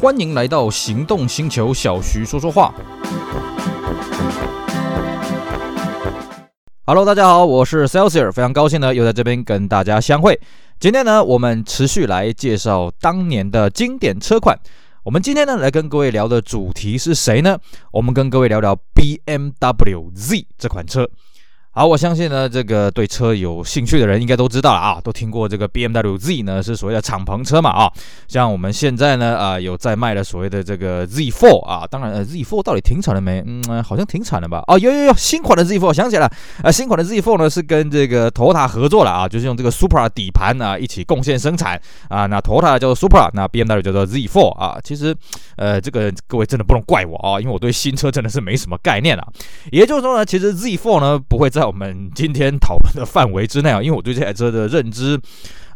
欢迎来到行动星球，小徐说说话。Hello，大家好，我是 Celsius，非常高兴呢，又在这边跟大家相会。今天呢，我们持续来介绍当年的经典车款。我们今天呢，来跟各位聊的主题是谁呢？我们跟各位聊聊 BMW Z 这款车。好，我相信呢，这个对车有兴趣的人应该都知道了啊，都听过这个 BMW Z 呢，是所谓的敞篷车嘛啊。像我们现在呢，啊、有在卖的所谓的这个 Z4 啊，当然呃，Z4 到底停产了没？嗯，好像停产了吧？哦，有有有，新款的 Z4 想起来了，啊、新款的 Z4 呢是跟这个 Toyota 合作了啊，就是用这个 Supra 底盘啊一起贡献生产啊。那 Toyota 叫做 Supra，那 BMW 叫做 Z4 啊。其实呃，这个各位真的不能怪我啊，因为我对新车真的是没什么概念啊。也就是说呢，其实 Z4 呢不会在我们今天讨论的范围之内啊，因为我对这台车的认知，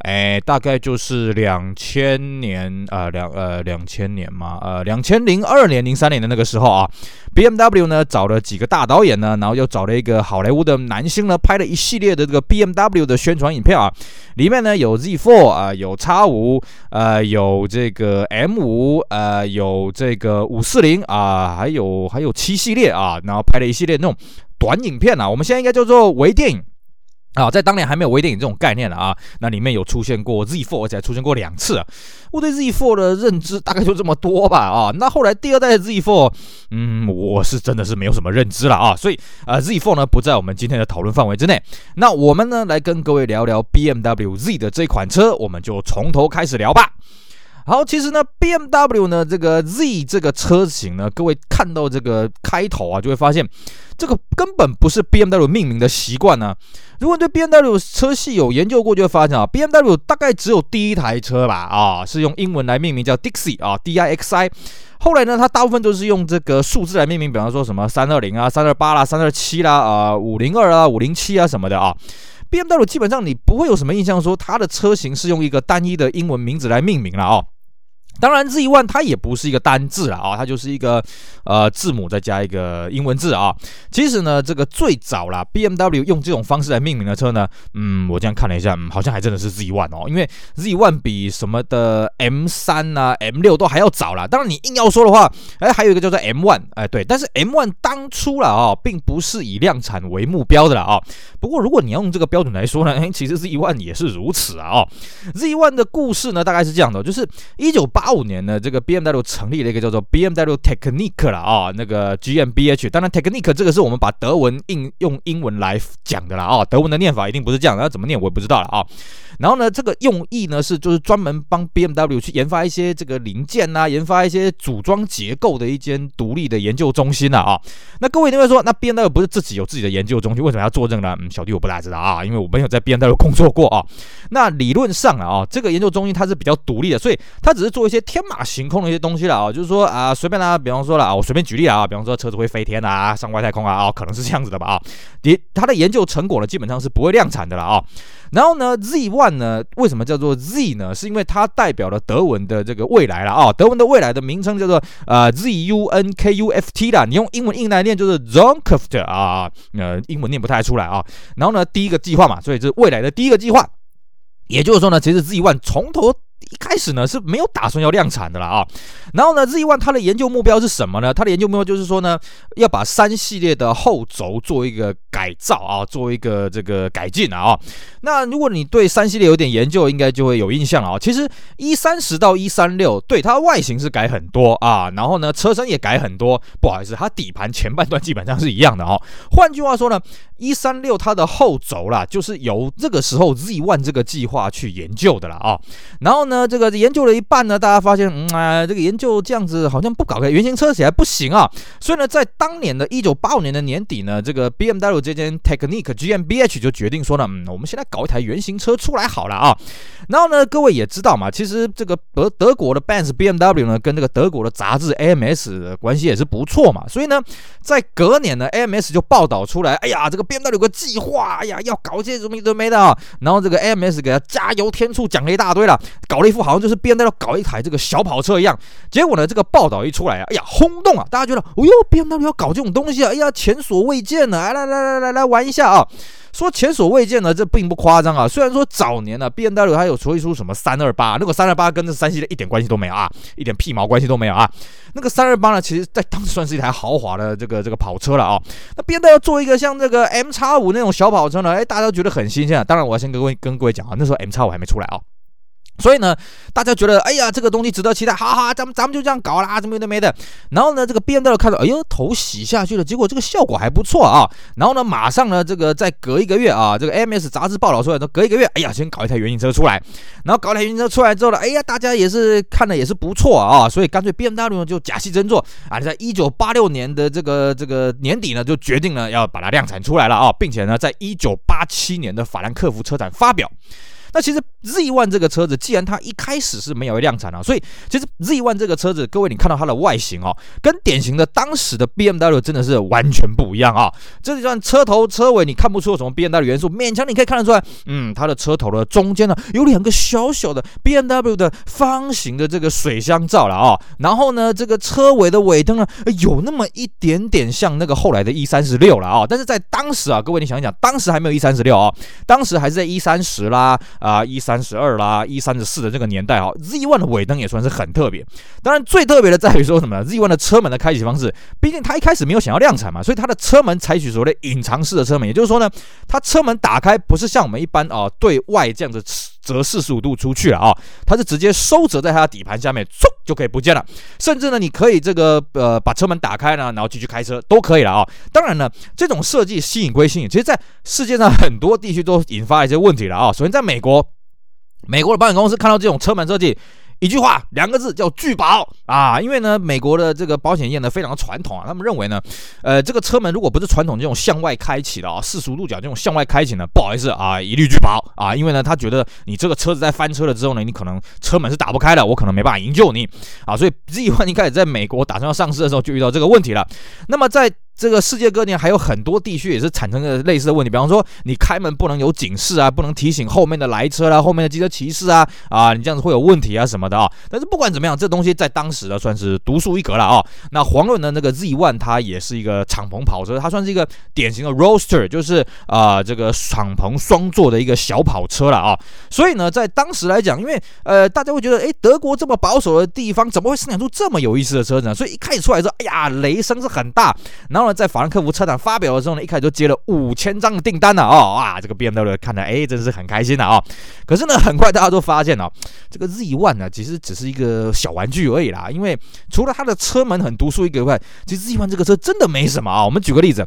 哎，大概就是两千年啊，两呃两千年嘛，呃两千零二年、零三年的那个时候啊，BMW 呢找了几个大导演呢，然后又找了一个好莱坞的男星呢，拍了一系列的这个 BMW 的宣传影片啊，里面呢有 Z4 啊，有 X5，呃有这个 M5，呃有这个五四零啊，还有还有七系列啊，然后拍了一系列那种。短影片啊，我们现在应该叫做微电影啊，在当年还没有微电影这种概念了啊，那里面有出现过 Z4，而且还出现过两次啊。我对 Z4 的认知大概就这么多吧啊。那后来第二代的 Z4，嗯，我是真的是没有什么认知了啊，所以啊，Z4 呢不在我们今天的讨论范围之内。那我们呢来跟各位聊聊 BMW Z 的这款车，我们就从头开始聊吧。好，其实呢，BMW 呢这个 Z 这个车型呢，各位看到这个开头啊，就会发现这个根本不是 BMW 命名的习惯呢。如果你对 BMW 车系有研究过，就会发现啊，BMW 大概只有第一台车吧，啊，是用英文来命名叫 Dixie 啊，D I X I。后来呢，它大部分都是用这个数字来命名，比方说什么三二零啊、三二八啦、三二七啦、啊五零二啊、五零七啊什么的啊。BMW 基本上你不会有什么印象说它的车型是用一个单一的英文名字来命名了啊。当然，Z One 它也不是一个单字了啊，它就是一个呃字母再加一个英文字啊。其实呢，这个最早啦，BMW 用这种方式来命名的车呢，嗯，我这样看了一下，嗯，好像还真的是 Z One 哦，因为 Z One 比什么的 M3 啊、M6 都还要早啦。当然，你硬要说的话，哎，还有一个叫做 M One，哎，对，但是 M One 当初了啊，并不是以量产为目标的了啊。不过，如果你要用这个标准来说呢，哎，其实 Z One 也是如此啊。哦 Z One 的故事呢，大概是这样的，就是一九八。五年呢，这个 BMW 成立了一个叫做 BMW Technique 了啊，那个 GmbH。当然，Technique 这个是我们把德文应用英文来讲的了啊，德文的念法一定不是这样，那怎么念我也不知道了啊。然后呢，这个用意呢是就是专门帮 BMW 去研发一些这个零件呐，研发一些组装结构的一间独立的研究中心呐啊。那各位一定会说，那 BMW 不是自己有自己的研究中心，为什么要做这个呢？嗯，小弟我不大知道啊，因为我没有在 BMW 工作过啊。那理论上啊，这个研究中心它是比较独立的，所以它只是做一些天马行空的一些东西了啊，就是说啊，随便啦，比方说了啊，我随便举例啊，比方说车子会飞天啊，上外太空啊，啊，可能是这样子的吧啊。你他的研究成果呢，基本上是不会量产的了啊。然后呢，Z1 呢，为什么叫做 Z 呢？是因为它代表了德文的这个未来了啊。德文的未来的名称叫做呃 Z U N K U F T 啦。你用英文硬来念就是 z o n k u f t 啊，呃，英文念不太出来啊。然后呢，第一个计划嘛，所以是未来的第一个计划。也就是说呢，其实 Z1 从头。一开始呢是没有打算要量产的啦啊，然后呢，Z1 它的研究目标是什么呢？它的研究目标就是说呢，要把三系列的后轴做一个改造啊，做一个这个改进啊。那如果你对三系列有点研究，应该就会有印象了啊。其实一三十到一三六，对它外形是改很多啊，然后呢，车身也改很多。不好意思，它底盘前半段基本上是一样的哦。换句话说呢，一三六它的后轴啦，就是由这个时候 Z1 这个计划去研究的了啊。然后呢。这个研究了一半呢，大家发现，嗯啊，这个研究这样子好像不搞个原型车起来不行啊。所以呢，在当年的一九八五年的年底呢，这个 BMW 这间 Technik GmbH 就决定说呢，嗯，我们现在搞一台原型车出来好了啊。然后呢，各位也知道嘛，其实这个德德国的 Benz BMW 呢，跟这个德国的杂志 AMS 关系也是不错嘛。所以呢，在隔年呢，AMS 就报道出来，哎呀，这个 BMW 有个计划，哎呀，要搞一些什么都没的啊。然后这个 AMS 给他加油添醋，讲了一大堆了，搞。搞了一副好像就是 BMW 搞一台这个小跑车一样。结果呢，这个报道一出来啊，哎呀，轰动啊！大家觉得，哦呦，BMW 要搞这种东西啊，哎呀，前所未见呢！来来来来来来玩一下啊！说前所未见呢，这并不夸张啊。虽然说早年呢，BMW 它有推出什么三二八，那个三二八跟这三系列一点关系都没有啊，一点屁毛关系都没有啊。那个三二八呢，其实在当时算是一台豪华的这个这个跑车了啊。那 BMW 要做一个像这个 M 叉五那种小跑车呢，哎，大家都觉得很新鲜啊。当然，我要先跟各位跟各位讲啊，那时候 M 叉五还没出来啊。所以呢，大家觉得，哎呀，这个东西值得期待，哈哈，咱们咱们就这样搞啦，怎么有的没的。然后呢，这个 BMW 看到，哎呦，头洗下去了，结果这个效果还不错啊。然后呢，马上呢，这个再隔一个月啊，这个 M S 杂志报道出来，都隔一个月，哎呀，先搞一台原型车出来。然后搞一台原型车出来之后呢，哎呀，大家也是看的也是不错啊，所以干脆 BMW 呢就假戏真做啊，在一九八六年的这个这个年底呢，就决定了要把它量产出来了啊，并且呢，在一九八七年的法兰克福车展发表。那其实 Z One 这个车子，既然它一开始是没有量产啊，所以其实 Z One 这个车子，各位你看到它的外形哦，跟典型的当时的 BMW 真的是完全不一样啊。这一段车头车尾你看不出有什么 BMW 元素，勉强你可以看得出来，嗯，它的车头的中间呢有两个小小的 BMW 的方形的这个水箱罩了啊。然后呢，这个车尾的尾灯呢有那么一点点像那个后来的 E36 了啊。但是在当时啊，各位你想一想，当时还没有 E36 啊，当时还是在 E30 啦。啊，一三十二啦，一三十四的这个年代哈，Z1 的尾灯也算是很特别。当然，最特别的在于说什么呢？Z One 的车门的开启方式，毕竟它一开始没有想要量产嘛，所以它的车门采取所谓的隐藏式的车门，也就是说呢，它车门打开不是像我们一般啊对外这样子折四十五度出去了啊，它是直接收折在它的底盘下面，嗖就可以不见了。甚至呢，你可以这个呃把车门打开呢，然后继续开车都可以了啊。当然呢，这种设计吸引归吸引，其实在世界上很多地区都引发一些问题了啊。首先在美国。美国的保险公司看到这种车门设计，一句话，两个字叫拒保啊！因为呢，美国的这个保险业呢非常的传统啊，他们认为呢，呃，这个车门如果不是传统这种向外开启的啊，四十五度角这种向外开启呢，不好意思啊，一律拒保啊！因为呢，他觉得你这个车子在翻车了之后呢，你可能车门是打不开的，我可能没办法营救你啊！所以 Z1 一开始在美国打算要上市的时候就遇到这个问题了。那么在这个世界各地还有很多地区也是产生了类似的问题，比方说你开门不能有警示啊，不能提醒后面的来车啦，后面的机车骑士啊，啊，你这样子会有问题啊什么的啊。但是不管怎么样，这东西在当时呢算是独树一格了啊。那黄润的那个 Z One 它也是一个敞篷跑车，它算是一个典型的 roadster，就是啊这个敞篷双座的一个小跑车了啊。所以呢，在当时来讲，因为呃大家会觉得，诶，德国这么保守的地方，怎么会生产出这么有意思的车子呢？所以一开始出来之后，哎呀，雷声是很大，然后在法兰克福车展发表的时候呢，一开始就接了五千张的订单了哦，哇，这个 BMW 看来哎，真是很开心的啊。可是呢，很快大家都发现了，这个 Z1 呢，其实只是一个小玩具而已啦。因为除了它的车门很独树一格外，其实 Z1 这个车真的没什么啊。我们举个例子，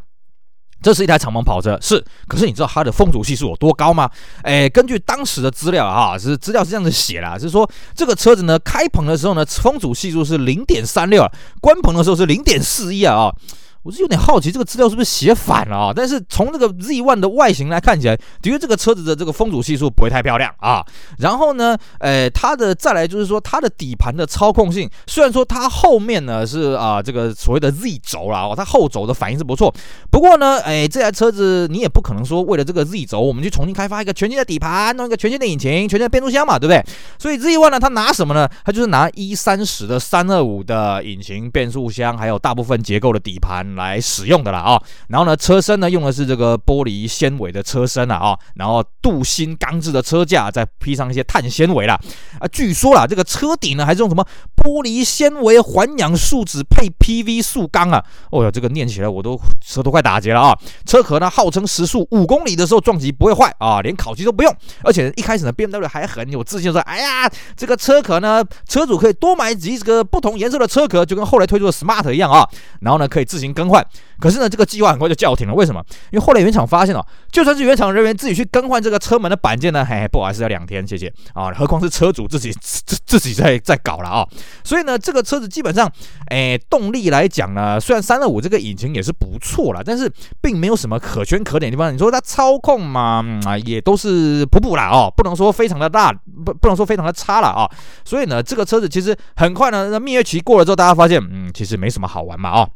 这是一台敞篷跑车，是，可是你知道它的风阻系数有多高吗？哎，根据当时的资料啊，是资料是这样子写的，是说这个车子呢，开棚的时候呢，风阻系数是零点三六，关棚的时候是零点四一啊。我是有点好奇，这个资料是不是写反了啊？但是从这个 Z1 的外形来看起来，的确这个车子的这个风阻系数不会太漂亮啊。然后呢，呃，它的再来就是说，它的底盘的操控性，虽然说它后面呢是啊这个所谓的 Z 轴啦，哦，它后轴的反应是不错。不过呢，哎，这台车子你也不可能说为了这个 Z 轴，我们去重新开发一个全新的底盘，弄一个全新的引擎、全新的变速箱嘛，对不对？所以 Z1 呢，它拿什么呢？它就是拿 E30 的325的引擎、变速箱，还有大部分结构的底盘。来使用的了啊，然后呢，车身呢用的是这个玻璃纤维的车身了啊，然后镀锌钢制的车架，再披上一些碳纤维了啊。据说啦，这个车顶呢还是用什么玻璃纤维环氧树脂配 PV 塑钢啊。哦哟，这个念起来我都舌头快打结了啊。车壳呢号称时速五公里的时候撞击不会坏啊，连烤漆都不用。而且一开始呢，BMW 还很有自信说，哎呀，这个车壳呢，车主可以多买几个不同颜色的车壳，就跟后来推出的 Smart 一样啊。然后呢，可以自行更更换。可是呢，这个计划很快就叫停了。为什么？因为后来原厂发现哦，就算是原厂人员自己去更换这个车门的板件呢，嘿，不好意思，要两天，谢谢啊。何况是车主自己自自己在在搞了啊。所以呢，这个车子基本上，哎，动力来讲呢，虽然三二五这个引擎也是不错了，但是并没有什么可圈可点的地方。你说它操控嘛，啊，也都是普普啦哦，不能说非常的大，不不能说非常的差了啊。所以呢，这个车子其实很快呢，那蜜月期过了之后，大家发现，嗯，其实没什么好玩嘛啊。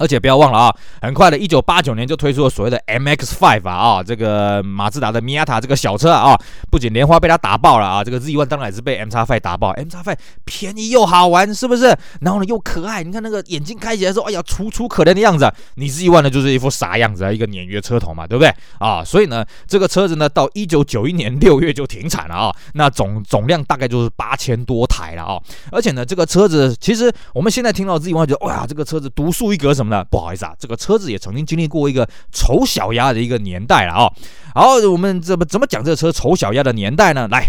而且不要忘了啊，很快的，一九八九年就推出了所谓的 MX-5 啊，啊，这个马自达的米亚塔这个小车啊，不仅莲花被它打爆了啊，这个 Z1 当然也是被 MX-5 打爆。MX-5 便宜又好玩，是不是？然后呢又可爱，你看那个眼睛开起来说，哎呀，楚楚可怜的样子。你 Z1 呢就是一副傻样子啊，一个鲶鱼车头嘛，对不对？啊，所以呢，这个车子呢到一九九一年六月就停产了啊，那总总量大概就是八千多台了啊。而且呢，这个车子其实我们现在听到 Z1 觉得，哇，这个车子独树一格什么。那不好意思啊，这个车子也曾经经历过一个丑小鸭的一个年代了啊、好，我们怎么怎么讲这个车丑小鸭的年代呢？来。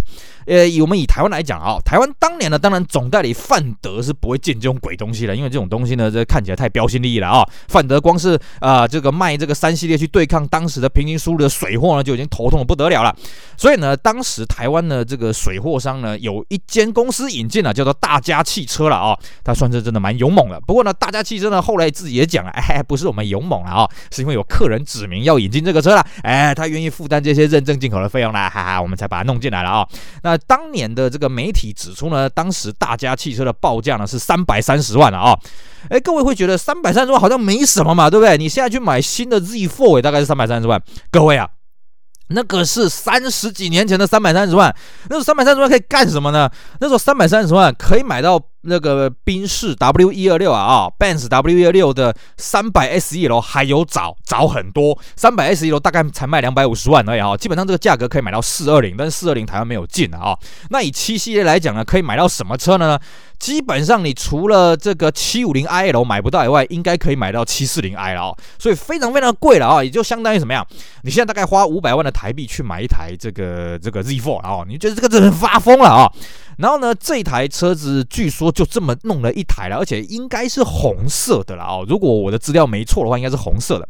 呃，以我们以台湾来讲啊，台湾当年呢，当然总代理范德是不会进这种鬼东西的，因为这种东西呢，这看起来太标新立异了啊。范德光是啊、这个卖这个三系列去对抗当时的平行输入的水货呢，就已经头痛的不得了了。所以呢，当时台湾的这个水货商呢，有一间公司引进了，叫做大家汽车了啊。他算是真的蛮勇猛的。不过呢，大家汽车呢，后来自己也讲了，哎，不是我们勇猛了啊，是因为有客人指明要引进这个车了，哎，他愿意负担这些认证进口的费用啦，哈哈，我们才把它弄进来了啊。那当年的。这个媒体指出呢，当时大家汽车的报价呢是三百三十万了啊！哎，各位会觉得三百三十万好像没什么嘛，对不对？你现在去买新的 Z4 也大概是三百三十万。各位啊，那个是三十几年前的三百三十万，那时候三百三十万可以干什么呢？那时候三百三十万可以买到。那个宾士 W 一二六啊啊，Benz W 一二六的三百 S E 楼还有早早很多，三百 S E 楼大概才卖两百五十万而已啊，基本上这个价格可以买到四二零，但是四二零台湾没有进啊。那以七系列来讲呢，可以买到什么车呢？基本上你除了这个七五零 IL 买不到以外，应该可以买到七四零 I 了啊，所以非常非常贵了啊，也就相当于什么样？你现在大概花五百万的台币去买一台这个这个 z four 啊，你觉得这个真的发疯了啊？然后呢，这台车子据说就这么弄了一台了，而且应该是红色的了啊。如果我的资料没错的话，应该是红色的。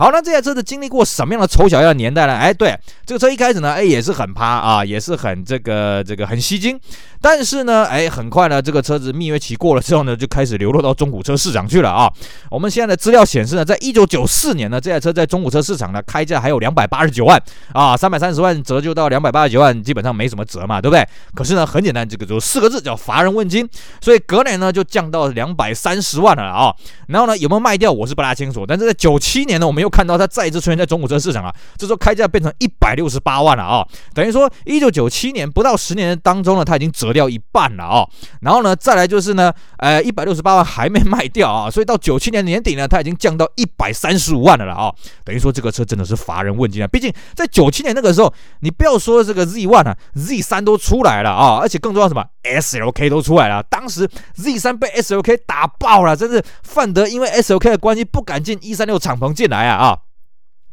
好，那这台车子经历过什么样的丑小鸭的年代呢？哎，对，这个车一开始呢，哎，也是很趴啊，也是很这个这个很吸睛。但是呢，哎，很快呢，这个车子蜜月期过了之后呢，就开始流落到中古车市场去了啊。我们现在的资料显示呢，在一九九四年呢，这台车在中古车市场呢，开价还有两百八十九万啊，三百三十万折旧到两百八十九万，基本上没什么折嘛，对不对？可是呢，很简单，这个就四个字叫乏人问津，所以隔年呢就降到两百三十万了啊。然后呢，有没有卖掉，我是不大清楚。但是在九七年呢，我们又看到它再一次出现在中古车市场啊，这时候开价变成一百六十八万了啊，等于说一九九七年不到十年当中呢，它已经折掉一半了啊。然后呢，再来就是呢，呃，一百六十八万还没卖掉啊，所以到九七年年底呢，它已经降到一百三十五万了了啊。等于说这个车真的是乏人问津啊。毕竟在九七年那个时候，你不要说这个 Z One 啊，Z 三都出来了啊，而且更更重要什么，SLK 都出来了。当时 Z 三被 SLK 打爆了，真是范德因为 SLK 的关系不敢进一三六敞篷进来啊啊。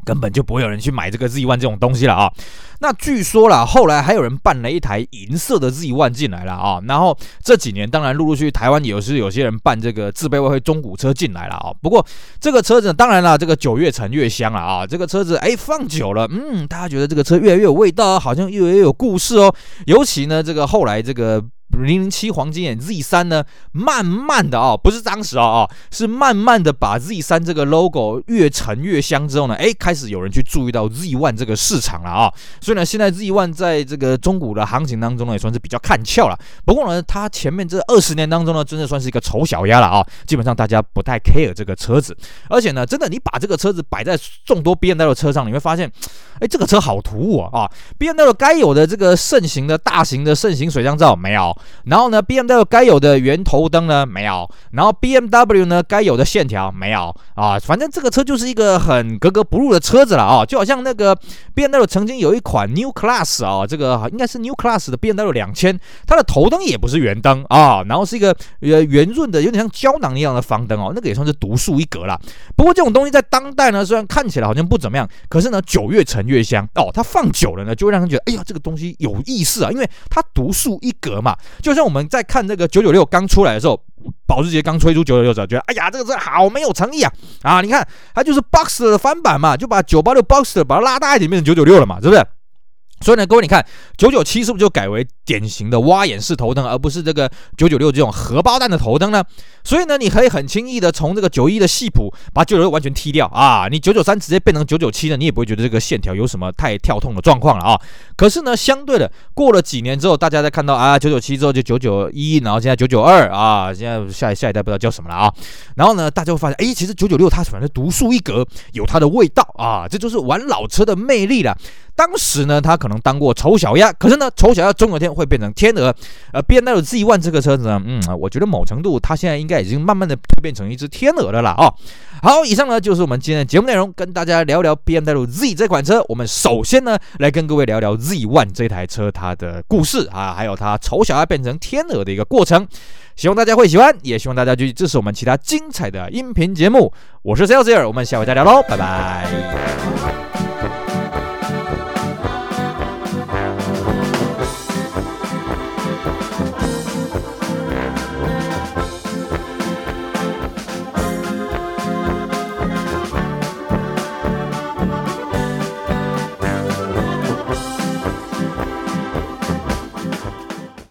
根本就不会有人去买这个 Z1 这种东西了啊！那据说了，后来还有人办了一台银色的 Z1 进来了啊！然后这几年，当然陆陆续续台湾也是有些人办这个自备外汇中古车进来了啊！不过这个车子当然了，这个酒越陈越香了啊！这个车子哎放久了，嗯，大家觉得这个车越来越有味道，好像越来越有故事哦。尤其呢，这个后来这个。零零七黄金眼 Z 三呢，慢慢的啊、哦，不是当时啊、哦、啊，是慢慢的把 Z 三这个 logo 越沉越香之后呢，哎，开始有人去注意到 Z one 这个市场了啊、所以呢，现在 Z one 在这个中古的行情当中呢，也算是比较看俏了。不过呢，它前面这二十年当中呢，真的算是一个丑小鸭了啊、基本上大家不太 care 这个车子，而且呢，真的你把这个车子摆在众多 B N W 车上，你会发现，哎，这个车好突兀啊啊，BMW 该有的这个盛行的大型的盛行水箱罩没有。然后呢，BMW 该有的圆头灯呢没有，然后 BMW 呢该有的线条没有啊，反正这个车就是一个很格格不入的车子了啊，就好像那个 BMW 曾经有一款 New Class 啊，这个应该是 New Class 的 BMW 两千，它的头灯也不是圆灯啊，然后是一个呃圆润的，有点像胶囊一样的方灯哦，那个也算是独树一格了。不过这种东西在当代呢，虽然看起来好像不怎么样，可是呢，酒越陈越香哦，它放久了呢，就会让人觉得哎呀，这个东西有意思啊，因为它独树一格嘛，就像我们在看这个九九六刚出来的时候，保时捷刚推出九九六的时候，觉得哎呀，这个车好没有诚意啊啊！你看它就是 Boxer 的翻版嘛，就把九八六 Boxer 把它拉大一点，变成九九六了嘛，是不是？所以呢，各位你看九九七是不是就改为典型的挖眼式头灯，而不是这个九九六这种荷包蛋的头灯呢？所以呢，你可以很轻易的从这个九一的系谱把九九六完全踢掉啊，你九九三直接变成九九七呢，你也不会觉得这个线条有什么太跳痛的状况了啊。可是呢，相对的，过了几年之后，大家再看到啊九九七之后就九九一，然后现在九九二啊，现在下下一代不知道叫什么了啊。然后呢，大家会发现，哎，其实九九六它反正独树一格，有它的味道啊，这就是玩老车的魅力了。当时呢，他可能当过丑小鸭，可是呢，丑小鸭终有一天会变成天鹅。呃，BMW Z1 这个车子呢，嗯，我觉得某程度它现在应该已经慢慢的变成一只天鹅的了啦。哦。好，以上呢就是我们今天的节目内容，跟大家聊聊 BMW Z 这款车。我们首先呢来跟各位聊聊 Z One 这台车它的故事啊，还有它丑小鸭变成天鹅的一个过程。希望大家会喜欢，也希望大家继续支持我们其他精彩的音频节目。我是 Celtier，我们下回再聊喽，拜拜。